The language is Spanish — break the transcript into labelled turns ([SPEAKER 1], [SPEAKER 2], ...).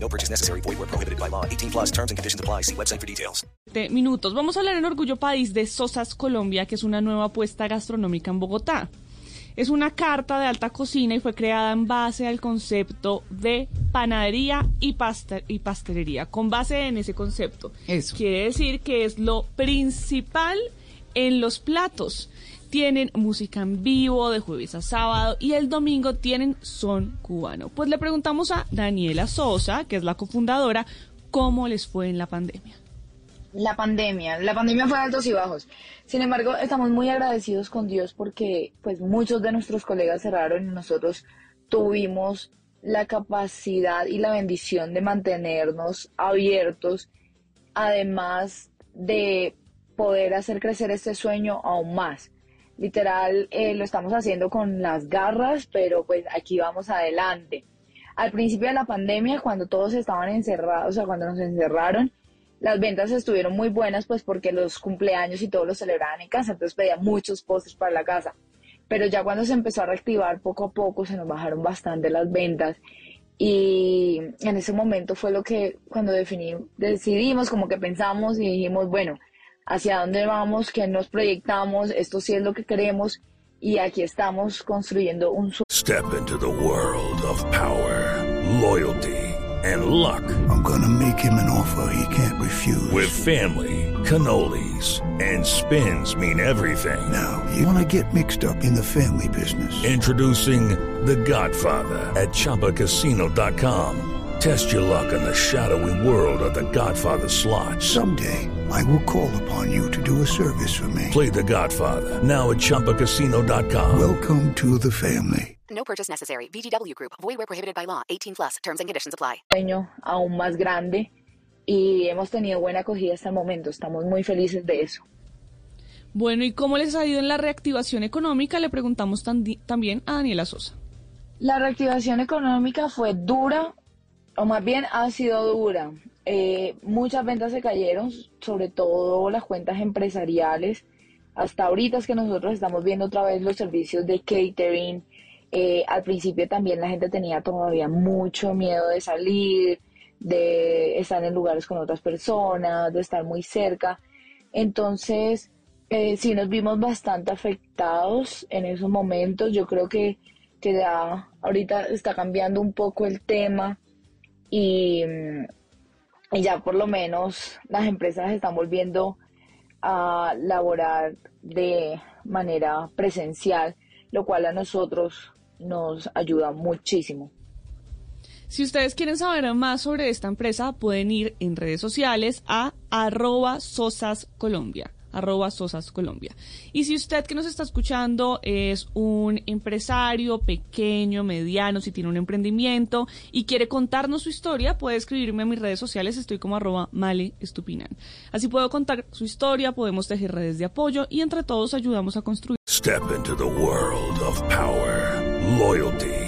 [SPEAKER 1] No purchase necessary. Void where prohibited by law. 18 plus terms and conditions apply. See website for details.
[SPEAKER 2] De minutos. Vamos a hablar en Orgullo País de Sosas Colombia, que es una nueva apuesta gastronómica en Bogotá. Es una carta de alta cocina y fue creada en base al concepto de panadería y, paste- y pastelería, con base en ese concepto.
[SPEAKER 3] Eso.
[SPEAKER 2] Quiere decir que es lo principal en los platos. Tienen música en vivo de jueves a sábado y el domingo tienen son cubano. Pues le preguntamos a Daniela Sosa, que es la cofundadora, cómo les fue en la pandemia.
[SPEAKER 4] La pandemia, la pandemia fue altos y bajos. Sin embargo, estamos muy agradecidos con Dios porque pues muchos de nuestros colegas cerraron y nosotros tuvimos la capacidad y la bendición de mantenernos abiertos, además de poder hacer crecer este sueño aún más. Literal, eh, lo estamos haciendo con las garras, pero pues aquí vamos adelante. Al principio de la pandemia, cuando todos estaban encerrados, o sea, cuando nos encerraron, las ventas estuvieron muy buenas, pues porque los cumpleaños y todos los celebraban en casa, entonces pedía muchos postres para la casa. Pero ya cuando se empezó a reactivar poco a poco, se nos bajaron bastante las ventas. Y en ese momento fue lo que, cuando definí- decidimos, como que pensamos y dijimos, bueno, hacia dónde vamos, qué nos proyectamos, esto sí es lo que queremos. Y aquí estamos construyendo un
[SPEAKER 5] Step into the world of power, loyalty, and luck.
[SPEAKER 6] I'm gonna make him an offer he can't refuse.
[SPEAKER 5] With family, cannolis, and spins mean everything.
[SPEAKER 6] Now, you wanna get mixed up in the family business.
[SPEAKER 5] Introducing The Godfather at ChumbaCasino.com. Test your luck in the shadowy world of The Godfather slot.
[SPEAKER 6] Someday, I will call upon you to do a service for me.
[SPEAKER 5] Play The Godfather now at ChumbaCasino.com.
[SPEAKER 6] Welcome to the family.
[SPEAKER 7] No purchase necessary. VGW Group. Void where prohibited by law. 18 plus. Terms and conditions apply.
[SPEAKER 4] sueño aún más grande y hemos tenido buena acogida hasta el momento. Estamos muy felices de eso.
[SPEAKER 2] Bueno, ¿y cómo les ha ido en la reactivación económica? Le preguntamos también a Daniela Sosa.
[SPEAKER 4] La reactivación económica fue dura, o más bien ha sido dura. Eh, muchas ventas se cayeron, sobre todo las cuentas empresariales. Hasta ahorita es que nosotros estamos viendo otra vez los servicios de catering. Eh, al principio también la gente tenía todavía mucho miedo de salir, de estar en lugares con otras personas, de estar muy cerca. Entonces, eh, sí nos vimos bastante afectados en esos momentos. Yo creo que, que ya ahorita está cambiando un poco el tema y, mm, y ya por lo menos las empresas están volviendo a laborar de manera presencial, lo cual a nosotros nos ayuda muchísimo.
[SPEAKER 2] Si ustedes quieren saber más sobre esta empresa, pueden ir en redes sociales a arroba. Arroba Colombia. Y si usted que nos está escuchando es un empresario pequeño, mediano, si tiene un emprendimiento y quiere contarnos su historia, puede escribirme a mis redes sociales, estoy como arroba Male Estupinan. Así puedo contar su historia, podemos tejer redes de apoyo y entre todos ayudamos a construir.
[SPEAKER 5] Step into the world of power, loyalty,